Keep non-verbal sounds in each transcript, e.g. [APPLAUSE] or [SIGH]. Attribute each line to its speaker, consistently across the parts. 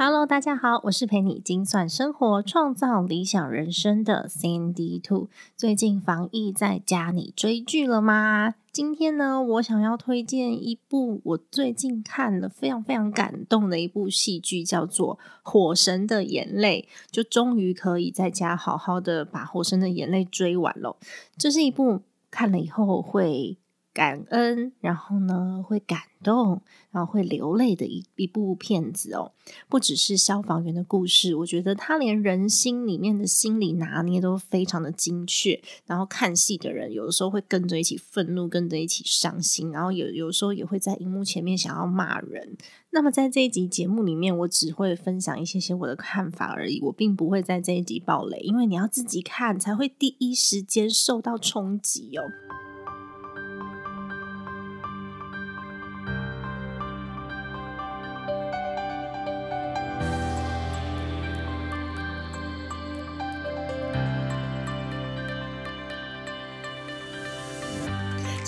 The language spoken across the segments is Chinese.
Speaker 1: Hello，大家好，我是陪你精算生活、创造理想人生的 Sandy Two。最近防疫在家，你追剧了吗？今天呢，我想要推荐一部我最近看了非常非常感动的一部戏剧，叫做《火神的眼泪》，就终于可以在家好好的把《火神的眼泪》追完了。这是一部看了以后会。感恩，然后呢会感动，然后会流泪的一一部片子哦。不只是消防员的故事，我觉得他连人心里面的心理拿捏都非常的精确。然后看戏的人有的时候会跟着一起愤怒，跟着一起伤心，然后有有时候也会在荧幕前面想要骂人。那么在这一集节目里面，我只会分享一些些我的看法而已，我并不会在这一集爆雷，因为你要自己看才会第一时间受到冲击哦。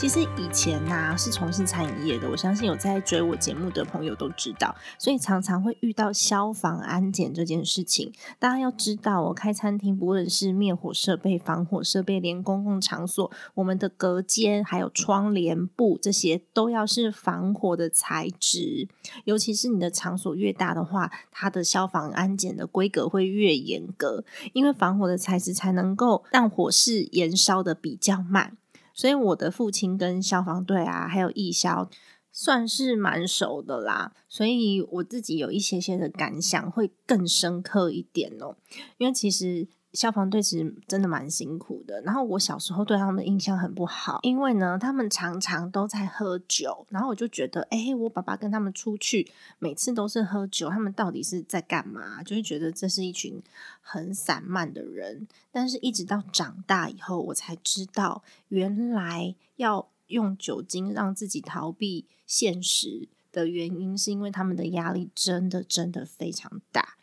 Speaker 1: 其实以前呐是从事餐饮业的，我相信有在追我节目的朋友都知道，所以常常会遇到消防安检这件事情。大家要知道，我开餐厅，不论是灭火设备、防火设备，连公共场所，我们的隔间还有窗帘布这些，都要是防火的材质。尤其是你的场所越大的话，它的消防安检的规格会越严格，因为防火的材质才能够让火势燃烧的比较慢。所以我的父亲跟消防队啊，还有义消，算是蛮熟的啦。所以我自己有一些些的感想，会更深刻一点哦。因为其实。消防队其实真的蛮辛苦的，然后我小时候对他们的印象很不好，因为呢，他们常常都在喝酒，然后我就觉得，哎，我爸爸跟他们出去，每次都是喝酒，他们到底是在干嘛？就会觉得这是一群很散漫的人。但是一直到长大以后，我才知道，原来要用酒精让自己逃避现实的原因，是因为他们的压力真的真的非常大。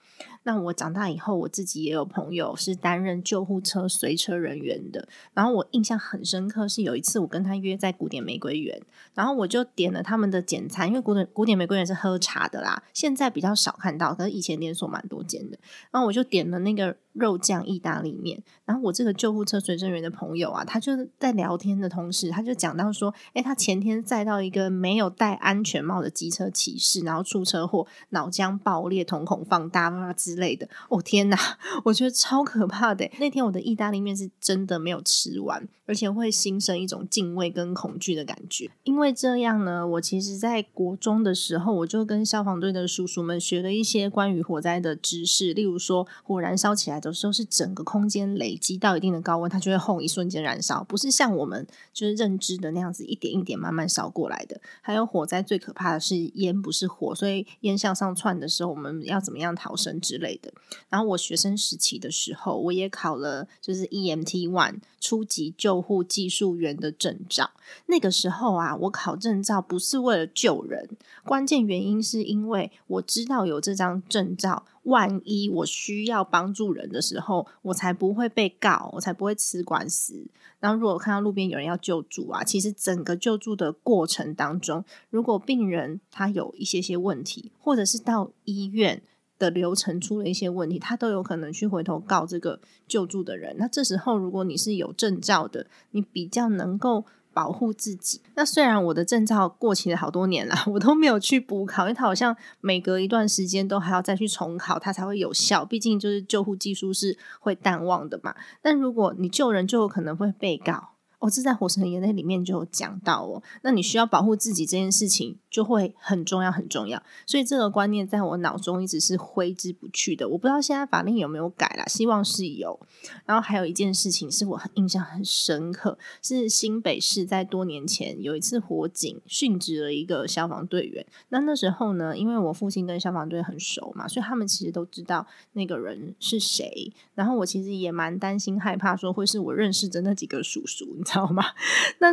Speaker 1: 那我长大以后，我自己也有朋友是担任救护车随车人员的。然后我印象很深刻，是有一次我跟他约在古典玫瑰园，然后我就点了他们的简餐，因为古典古典玫瑰园是喝茶的啦，现在比较少看到，可是以前连锁蛮多间的。然后我就点了那个肉酱意大利面。然后我这个救护车随身员的朋友啊，他就在聊天的同时，他就讲到说，哎，他前天载到一个没有戴安全帽的机车骑士，然后出车祸，脑浆爆裂，瞳孔放大啊之类的。哦天哪，[LAUGHS] 我觉得超可怕的。那天我的意大利面是真的没有吃完，而且会心生一种敬畏跟恐惧的感觉。因为这样呢，我其实在国中的时候，我就跟消防队的叔叔们学了一些关于火灾的知识，例如说，火燃烧起来的时候是整个空间累积到一定的高温，它就会轰一瞬间燃烧，不是像我们就是认知的那样子一点一点慢慢烧过来的。还有火灾最可怕的是烟不是火，所以烟向上窜的时候，我们要怎么样逃生之类的。然后我学生时期的时候，我也考了就是 EMT One 初级救护技术员的证照。那个时候啊，我考证照不是为了救人，关键原因是因为我知道有这张证照，万一我需要帮助人的时候，我才不会被告，我才不会吃官司。然后如果看到路边有人要救助啊，其实整个救助的过程当中，如果病人他有一些些问题，或者是到医院。的流程出了一些问题，他都有可能去回头告这个救助的人。那这时候，如果你是有证照的，你比较能够保护自己。那虽然我的证照过期了好多年了，[LAUGHS] 我都没有去补考，因为它好像每隔一段时间都还要再去重考，它才会有效。毕竟就是救护技术是会淡忘的嘛。但如果你救人，就有可能会被告。哦，这在《火神的眼泪》里面就有讲到哦。那你需要保护自己这件事情就会很重要，很重要。所以这个观念在我脑中一直是挥之不去的。我不知道现在法令有没有改啦，希望是有。然后还有一件事情是我印象很深刻，是新北市在多年前有一次火警殉职了一个消防队员。那那时候呢，因为我父亲跟消防队很熟嘛，所以他们其实都知道那个人是谁。然后我其实也蛮担心、害怕，说会是我认识的那几个叔叔。知道吗？[LAUGHS] 那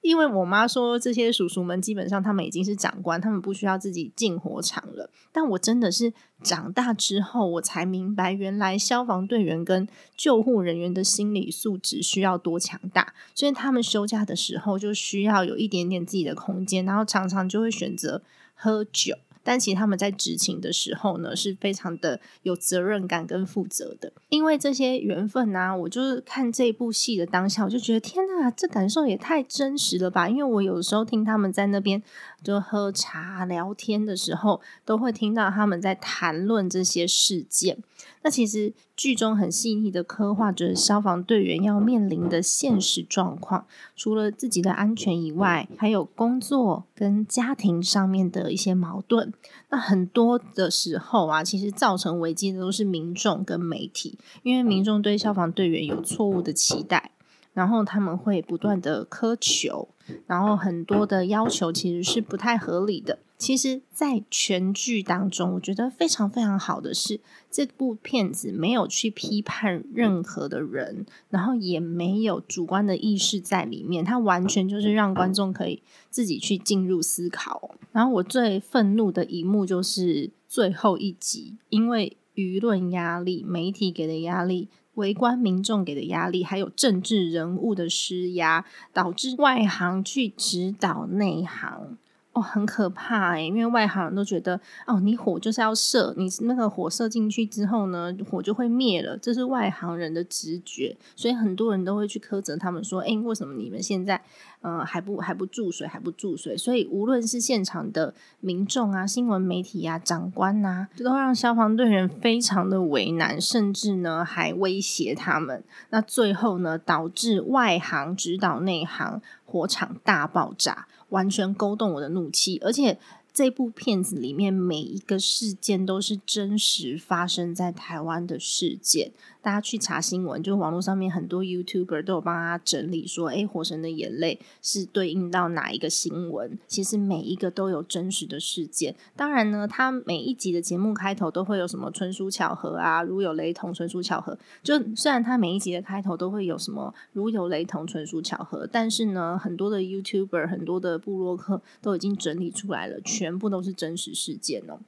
Speaker 1: 因为我妈说，这些叔叔们基本上他们已经是长官，他们不需要自己进火场了。但我真的是长大之后，我才明白，原来消防队员跟救护人员的心理素质需要多强大。所以他们休假的时候，就需要有一点点自己的空间，然后常常就会选择喝酒。但其实他们在执勤的时候呢，是非常的有责任感跟负责的。因为这些缘分呢，我就是看这部戏的当下，我就觉得天哪，这感受也太真实了吧！因为我有时候听他们在那边就喝茶聊天的时候，都会听到他们在谈论这些事件。那其实剧中很细腻的刻画着消防队员要面临的现实状况，除了自己的安全以外，还有工作跟家庭上面的一些矛盾。那很多的时候啊，其实造成危机的都是民众跟媒体，因为民众对消防队员有错误的期待。然后他们会不断的苛求，然后很多的要求其实是不太合理的。其实，在全剧当中，我觉得非常非常好的是，这部片子没有去批判任何的人，然后也没有主观的意识在里面，它完全就是让观众可以自己去进入思考。然后我最愤怒的一幕就是最后一集，因为舆论压力、媒体给的压力。围观民众给的压力，还有政治人物的施压，导致外行去指导内行。哦，很可怕诶，因为外行人都觉得，哦，你火就是要射，你那个火射进去之后呢，火就会灭了，这是外行人的直觉，所以很多人都会去苛责他们说，诶，为什么你们现在，呃，还不还不注水，还不注水？所以无论是现场的民众啊、新闻媒体啊、长官呐，这都让消防队员非常的为难，甚至呢还威胁他们。那最后呢，导致外行指导内行，火场大爆炸。完全勾动我的怒气，而且这部片子里面每一个事件都是真实发生在台湾的事件。大家去查新闻，就网络上面很多 YouTuber 都有帮他整理说，哎，《火神的眼泪》是对应到哪一个新闻？其实每一个都有真实的事件。当然呢，他每一集的节目开头都会有什么纯属巧合啊，如有雷同，纯属巧合。就虽然他每一集的开头都会有什么如有雷同，纯属巧合，但是呢，很多的 YouTuber、很多的部落客都已经整理出来了，全部都是真实事件哦。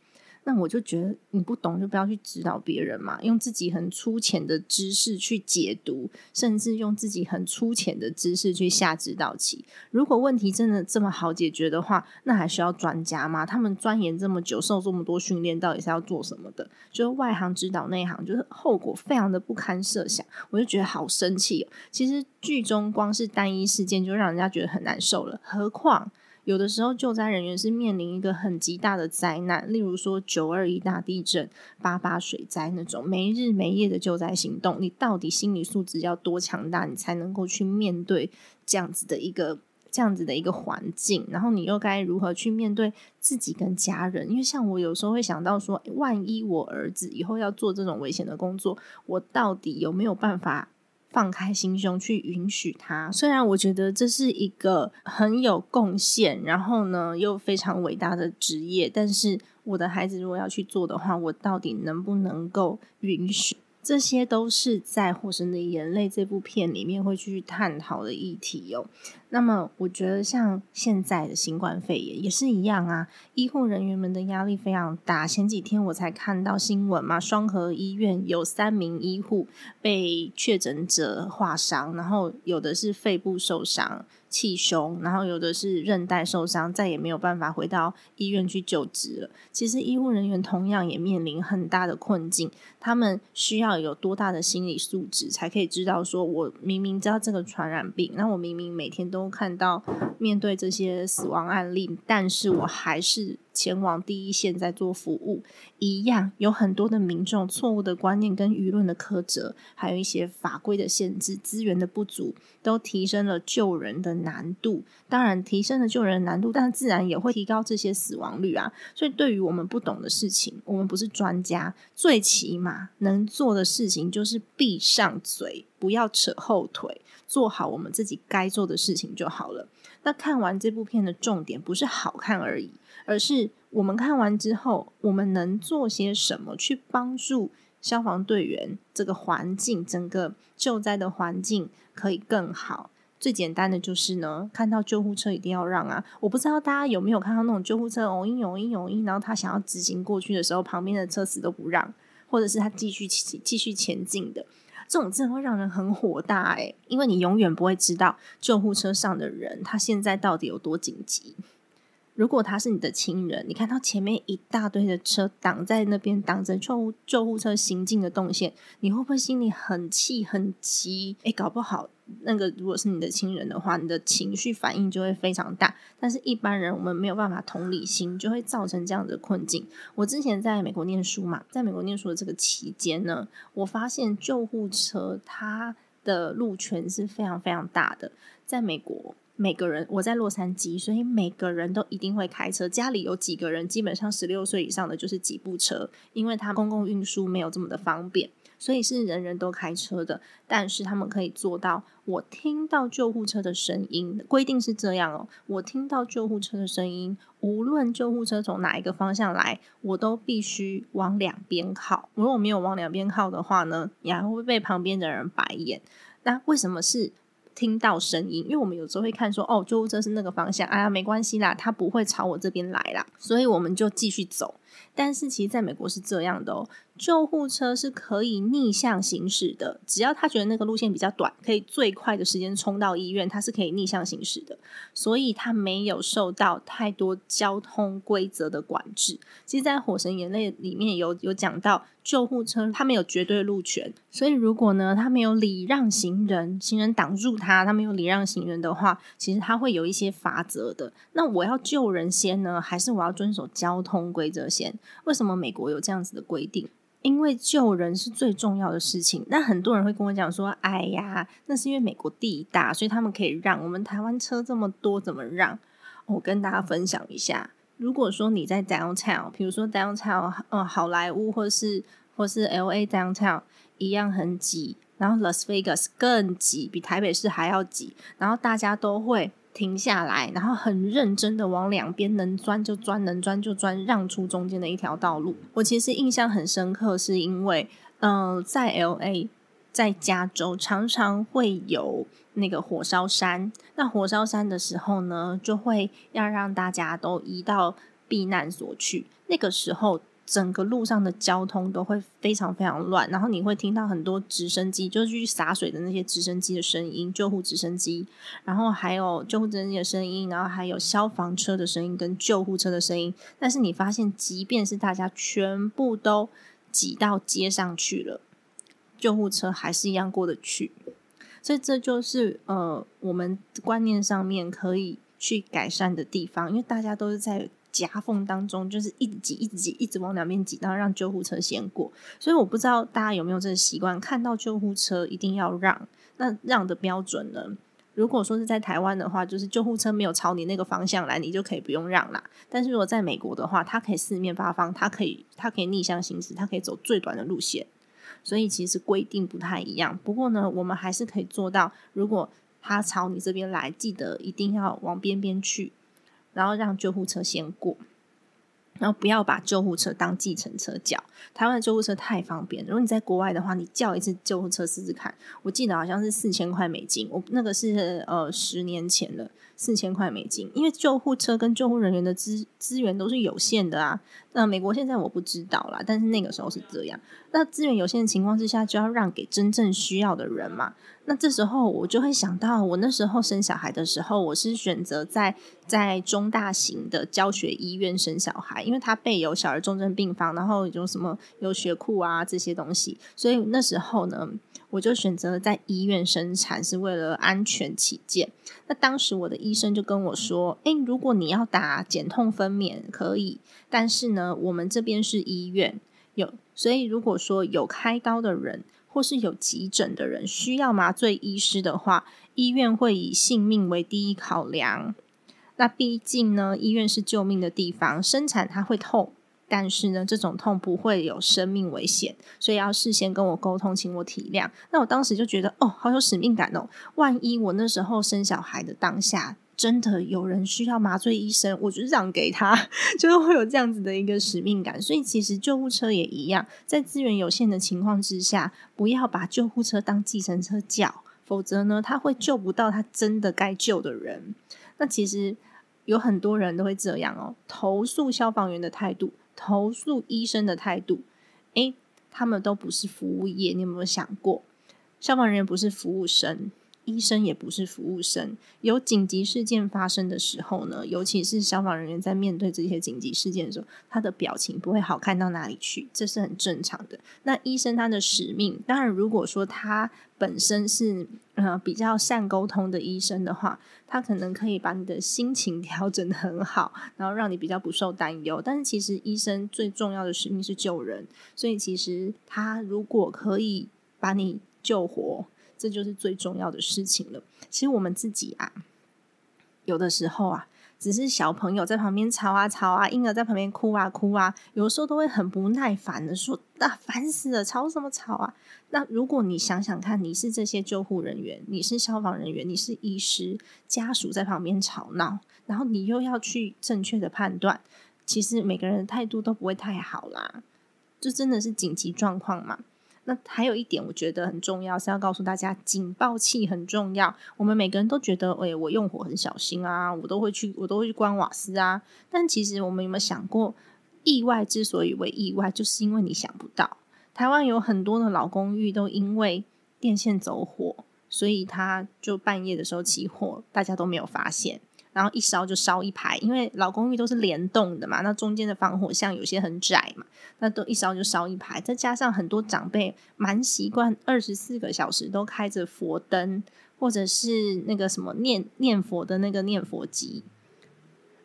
Speaker 1: 那我就觉得你不懂就不要去指导别人嘛，用自己很粗浅的知识去解读，甚至用自己很粗浅的知识去下指导棋。如果问题真的这么好解决的话，那还需要专家吗？他们钻研这么久，受这么多训练，到底是要做什么的？就是外行指导内行，就是后果非常的不堪设想。我就觉得好生气哦。其实剧中光是单一事件就让人家觉得很难受了，何况。有的时候，救灾人员是面临一个很极大的灾难，例如说九二一大地震、八八水灾那种没日没夜的救灾行动。你到底心理素质要多强大，你才能够去面对这样子的一个这样子的一个环境？然后你又该如何去面对自己跟家人？因为像我有时候会想到说，万一我儿子以后要做这种危险的工作，我到底有没有办法？放开心胸去允许他，虽然我觉得这是一个很有贡献，然后呢又非常伟大的职业，但是我的孩子如果要去做的话，我到底能不能够允许？这些都是在《火神的眼泪》这部片里面会去探讨的议题哦。那么，我觉得像现在的新冠肺炎也是一样啊，医护人员们的压力非常大。前几天我才看到新闻嘛，双河医院有三名医护被确诊者划伤，然后有的是肺部受伤、气胸，然后有的是韧带受伤，再也没有办法回到医院去救治了。其实医护人员同样也面临很大的困境，他们需要有多大的心理素质，才可以知道说，我明明知道这个传染病，那我明明每天都看到面对这些死亡案例，但是我还是前往第一线在做服务，一样有很多的民众错误的观念跟舆论的苛责，还有一些法规的限制、资源的不足，都提升了救人的难度。当然，提升了救人的难度，但自然也会提高这些死亡率啊。所以，对于我们不懂的事情，我们不是专家，最起码能做的事情就是闭上嘴，不要扯后腿，做好我们自己该做的事情就好了。那看完这部片的重点，不是好看而已。而是我们看完之后，我们能做些什么去帮助消防队员这个环境，整个救灾的环境可以更好？最简单的就是呢，看到救护车一定要让啊！我不知道大家有没有看到那种救护车哦一哦一哦一，然后他想要直行过去的时候，旁边的车子都不让，或者是他继续继续前进的，这种真的会让人很火大诶，因为你永远不会知道救护车上的人他现在到底有多紧急。如果他是你的亲人，你看到前面一大堆的车挡在那边，挡着救护救护车行进的动线，你会不会心里很气很急？诶，搞不好那个如果是你的亲人的话，你的情绪反应就会非常大。但是一般人我们没有办法同理心，就会造成这样的困境。我之前在美国念书嘛，在美国念书的这个期间呢，我发现救护车它的路权是非常非常大的，在美国。每个人，我在洛杉矶，所以每个人都一定会开车。家里有几个人，基本上十六岁以上的就是几部车，因为他公共运输没有这么的方便，所以是人人都开车的。但是他们可以做到，我听到救护车的声音，规定是这样哦。我听到救护车的声音，无论救护车从哪一个方向来，我都必须往两边靠。如果没有往两边靠的话呢，你还会被旁边的人白眼。那为什么是？听到声音，因为我们有时候会看说，哦，救护车是那个方向，哎呀，没关系啦，他不会朝我这边来啦，所以我们就继续走。但是其实在美国是这样的哦。救护车是可以逆向行驶的，只要他觉得那个路线比较短，可以最快的时间冲到医院，它是可以逆向行驶的，所以它没有受到太多交通规则的管制。其实，在《火神眼泪》里面有有讲到，救护车它没有绝对路权，所以如果呢，它没有礼让行人，行人挡住它，它没有礼让行人的话，其实它会有一些法则的。那我要救人先呢，还是我要遵守交通规则先？为什么美国有这样子的规定？因为救人是最重要的事情，那很多人会跟我讲说：“哎呀，那是因为美国地大，所以他们可以让我们台湾车这么多，怎么让？”我跟大家分享一下，如果说你在 downtown，比如说 downtown，呃，好莱坞或是或是 L A downtown 一样很挤，然后 Las Vegas 更挤，比台北市还要挤，然后大家都会。停下来，然后很认真的往两边能钻就钻，能钻就钻，让出中间的一条道路。我其实印象很深刻，是因为，嗯，在 L A，在加州常常会有那个火烧山。那火烧山的时候呢，就会要让大家都移到避难所去。那个时候。整个路上的交通都会非常非常乱，然后你会听到很多直升机，就是去洒水的那些直升机的声音，救护直升机，然后还有救护直升机的声音，然后还有消防车的声音跟救护车的声音。但是你发现，即便是大家全部都挤到街上去了，救护车还是一样过得去。所以这就是呃，我们观念上面可以去改善的地方，因为大家都是在。夹缝当中，就是一直挤，一直挤，一直往两边挤，然后让救护车先过。所以我不知道大家有没有这个习惯，看到救护车一定要让。那让的标准呢？如果说是在台湾的话，就是救护车没有朝你那个方向来，你就可以不用让啦。但是如果在美国的话，它可以四面八方，它可以它可以逆向行驶，它可以走最短的路线。所以其实规定不太一样。不过呢，我们还是可以做到，如果它朝你这边来，记得一定要往边边去。然后让救护车先过，然后不要把救护车当计程车叫。台湾的救护车太方便，如果你在国外的话，你叫一次救护车试试看。我记得好像是四千块美金，我那个是呃十年前的四千块美金。因为救护车跟救护人员的资资源都是有限的啊。那美国现在我不知道啦，但是那个时候是这样。那资源有限的情况之下，就要让给真正需要的人嘛。那这时候我就会想到，我那时候生小孩的时候，我是选择在在中大型的教学医院生小孩，因为它备有小儿重症病房，然后有什么有血库啊这些东西，所以那时候呢。我就选择在医院生产，是为了安全起见。那当时我的医生就跟我说：“诶，如果你要打减痛分娩可以，但是呢，我们这边是医院有，所以如果说有开刀的人或是有急诊的人需要麻醉医师的话，医院会以性命为第一考量。那毕竟呢，医院是救命的地方，生产它会痛。”但是呢，这种痛不会有生命危险，所以要事先跟我沟通，请我体谅。那我当时就觉得，哦，好有使命感哦！万一我那时候生小孩的当下，真的有人需要麻醉医生，我就让给他，[LAUGHS] 就是会有这样子的一个使命感。所以其实救护车也一样，在资源有限的情况之下，不要把救护车当计程车叫，否则呢，他会救不到他真的该救的人。那其实有很多人都会这样哦，投诉消防员的态度。投诉医生的态度，诶，他们都不是服务业，你有没有想过？消防人员不是服务生。医生也不是服务生，有紧急事件发生的时候呢，尤其是消防人员在面对这些紧急事件的时候，他的表情不会好看到哪里去，这是很正常的。那医生他的使命，当然如果说他本身是呃比较善沟通的医生的话，他可能可以把你的心情 [LAUGHS] 调整的很好，然后让你比较不受担忧。但是其实医生最重要的使命是救人，所以其实他如果可以把你救活。这就是最重要的事情了。其实我们自己啊，有的时候啊，只是小朋友在旁边吵啊吵啊，婴儿在旁边哭啊哭啊，有时候都会很不耐烦的说：“啊，烦死了，吵什么吵啊？”那如果你想想看，你是这些救护人员，你是消防人员，你是医师，家属在旁边吵闹，然后你又要去正确的判断，其实每个人的态度都不会太好啦。这真的是紧急状况嘛？那还有一点，我觉得很重要，是要告诉大家，警报器很重要。我们每个人都觉得，哎，我用火很小心啊，我都会去，我都会去关瓦斯啊。但其实，我们有没有想过，意外之所以为意外，就是因为你想不到。台湾有很多的老公寓都因为电线走火，所以他就半夜的时候起火，大家都没有发现。然后一烧就烧一排，因为老公寓都是联动的嘛，那中间的防火巷有些很窄嘛，那都一烧就烧一排。再加上很多长辈蛮习惯二十四个小时都开着佛灯，或者是那个什么念念佛的那个念佛机，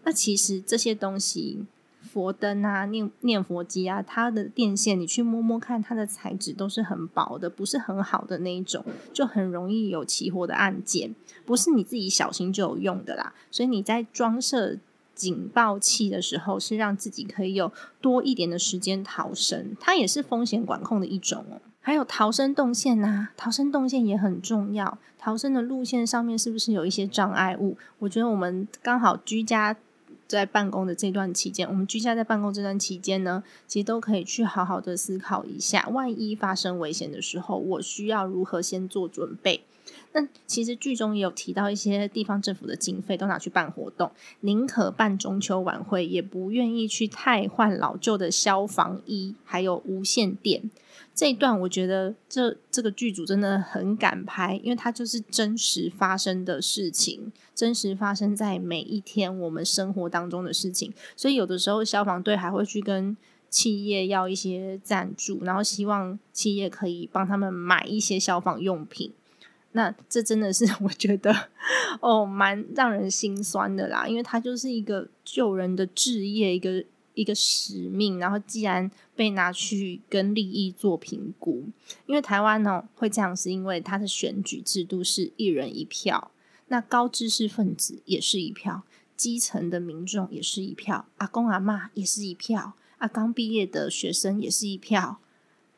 Speaker 1: 那其实这些东西。佛灯啊，念念佛机啊，它的电线你去摸摸看，它的材质都是很薄的，不是很好的那一种，就很容易有起火的案件，不是你自己小心就有用的啦。所以你在装设警报器的时候，是让自己可以有多一点的时间逃生，它也是风险管控的一种哦。还有逃生动线呐，逃生动线也很重要，逃生的路线上面是不是有一些障碍物？我觉得我们刚好居家。在办公的这段期间，我们居家在办公这段期间呢，其实都可以去好好的思考一下，万一发生危险的时候，我需要如何先做准备。那其实剧中也有提到一些地方政府的经费都拿去办活动，宁可办中秋晚会，也不愿意去太换老旧的消防衣，还有无线电。这一段我觉得这这个剧组真的很敢拍，因为它就是真实发生的事情，真实发生在每一天我们生活当中的事情。所以有的时候消防队还会去跟企业要一些赞助，然后希望企业可以帮他们买一些消防用品。那这真的是 [LAUGHS] 我觉得哦，蛮让人心酸的啦，因为它就是一个救人的置业，一个。一个使命，然后既然被拿去跟利益做评估，因为台湾呢会这样，是因为它的选举制度是一人一票，那高知识分子也是一票，基层的民众也是一票，阿公阿妈也是一票，啊，刚毕业的学生也是一票，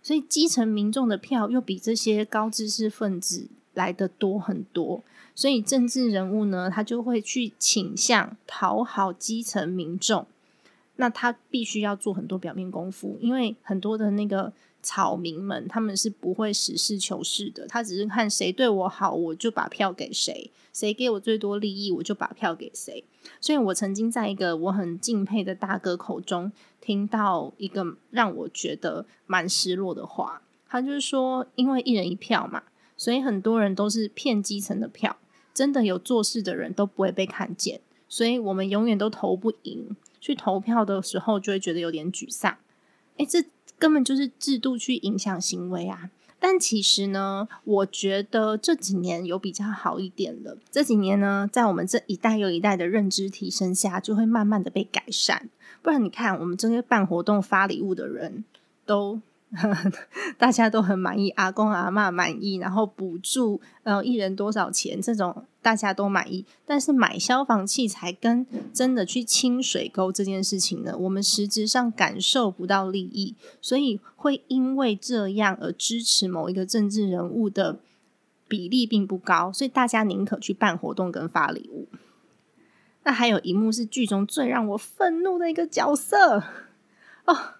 Speaker 1: 所以基层民众的票又比这些高知识分子来的多很多，所以政治人物呢，他就会去倾向讨好基层民众。那他必须要做很多表面功夫，因为很多的那个草民们，他们是不会实事求是的，他只是看谁对我好，我就把票给谁；谁给我最多利益，我就把票给谁。所以我曾经在一个我很敬佩的大哥口中听到一个让我觉得蛮失落的话，他就是说，因为一人一票嘛，所以很多人都是骗基层的票，真的有做事的人都不会被看见，所以我们永远都投不赢。去投票的时候，就会觉得有点沮丧。哎，这根本就是制度去影响行为啊！但其实呢，我觉得这几年有比较好一点了。这几年呢，在我们这一代又一代的认知提升下，就会慢慢的被改善。不然你看，我们这些办活动发礼物的人都。[LAUGHS] 大家都很满意，阿公阿妈满意，然后补助呃一人多少钱，这种大家都满意。但是买消防器材跟真的去清水沟这件事情呢，我们实质上感受不到利益，所以会因为这样而支持某一个政治人物的比例并不高，所以大家宁可去办活动跟发礼物。那还有一幕是剧中最让我愤怒的一个角色哦。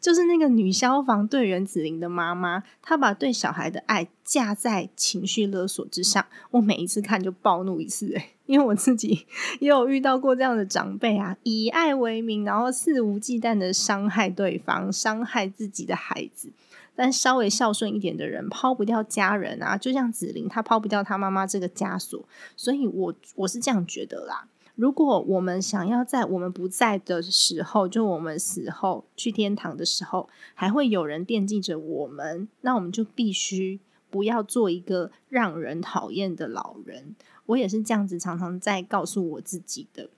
Speaker 1: 就是那个女消防队员子玲的妈妈，她把对小孩的爱架在情绪勒索之上。我每一次看就暴怒一次，诶 [LAUGHS] 因为我自己也有遇到过这样的长辈啊，以爱为名，然后肆无忌惮的伤害对方，伤害自己的孩子。但稍微孝顺一点的人，抛不掉家人啊，就像子玲，她抛不掉她妈妈这个枷锁。所以，我我是这样觉得啦。如果我们想要在我们不在的时候，就我们死后去天堂的时候，还会有人惦记着我们，那我们就必须不要做一个让人讨厌的老人。我也是这样子，常常在告诉我自己的。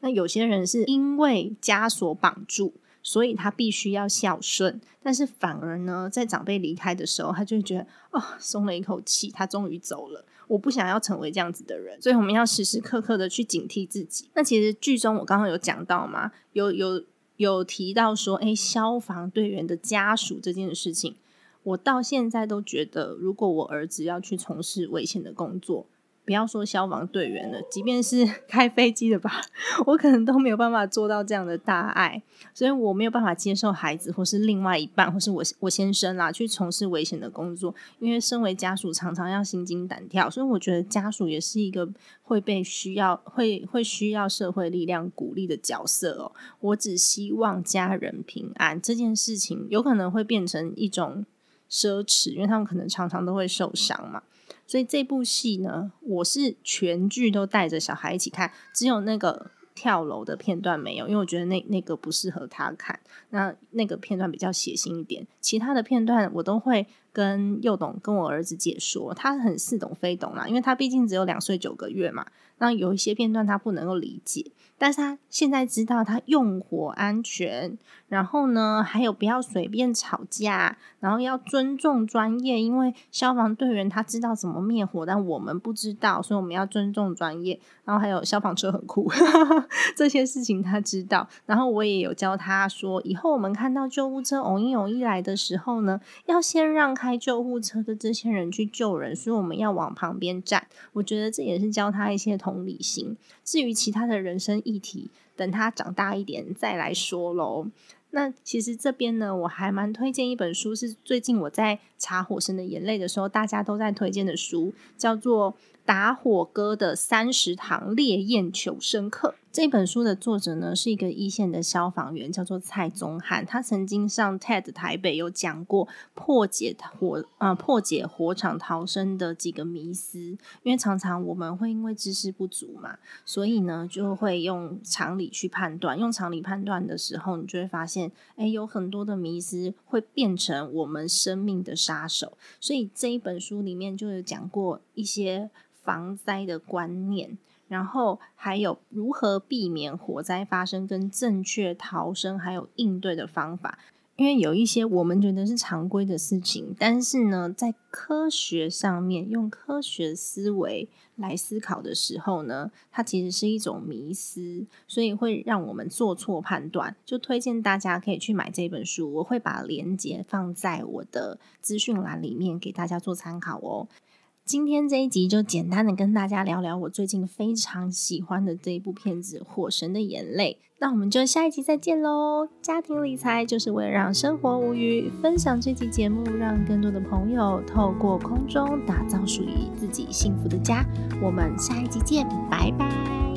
Speaker 1: 那有些人是因为枷锁绑住。所以他必须要孝顺，但是反而呢，在长辈离开的时候，他就会觉得哦，松了一口气，他终于走了。我不想要成为这样子的人，所以我们要时时刻刻的去警惕自己。那其实剧中我刚刚有讲到嘛，有有有提到说，哎，消防队员的家属这件事情，我到现在都觉得，如果我儿子要去从事危险的工作。不要说消防队员了，即便是 [LAUGHS] 开飞机的吧，我可能都没有办法做到这样的大爱，所以我没有办法接受孩子或是另外一半或是我我先生啦去从事危险的工作，因为身为家属常常要心惊胆跳，所以我觉得家属也是一个会被需要会会需要社会力量鼓励的角色哦。我只希望家人平安，这件事情有可能会变成一种奢侈，因为他们可能常常都会受伤嘛。所以这部戏呢，我是全剧都带着小孩一起看，只有那个跳楼的片段没有，因为我觉得那那个不适合他看。那那个片段比较血腥一点，其他的片段我都会跟幼董跟我儿子解说，他很似懂非懂啦，因为他毕竟只有两岁九个月嘛。那有一些片段他不能够理解。但是他现在知道他用火安全，然后呢，还有不要随便吵架，然后要尊重专业，因为消防队员他知道怎么灭火，但我们不知道，所以我们要尊重专业。然后还有消防车很酷，[LAUGHS] 这些事情他知道。然后我也有教他说，以后我们看到救护车偶一偶一来的时候呢，要先让开救护车的这些人去救人，所以我们要往旁边站。我觉得这也是教他一些同理心。至于其他的人生，议题，等他长大一点再来说喽。那其实这边呢，我还蛮推荐一本书，是最近我在查《火神的眼泪》的时候，大家都在推荐的书，叫做。打火哥的三十堂烈焰求生课这本书的作者呢，是一个一线的消防员，叫做蔡宗翰。他曾经上 TED 台北有讲过破解火啊破解火场逃生的几个迷思。因为常常我们会因为知识不足嘛，所以呢就会用常理去判断。用常理判断的时候，你就会发现，哎，有很多的迷思会变成我们生命的杀手。所以这一本书里面就有讲过一些。防灾的观念，然后还有如何避免火灾发生，跟正确逃生还有应对的方法。因为有一些我们觉得是常规的事情，但是呢，在科学上面用科学思维来思考的时候呢，它其实是一种迷思，所以会让我们做错判断。就推荐大家可以去买这本书，我会把链接放在我的资讯栏里面给大家做参考哦。今天这一集就简单的跟大家聊聊我最近非常喜欢的这一部片子《火神的眼泪》。那我们就下一集再见喽！家庭理财就是为了让生活无余，分享这期节目，让更多的朋友透过空中打造属于自己幸福的家。我们下一集见，拜拜。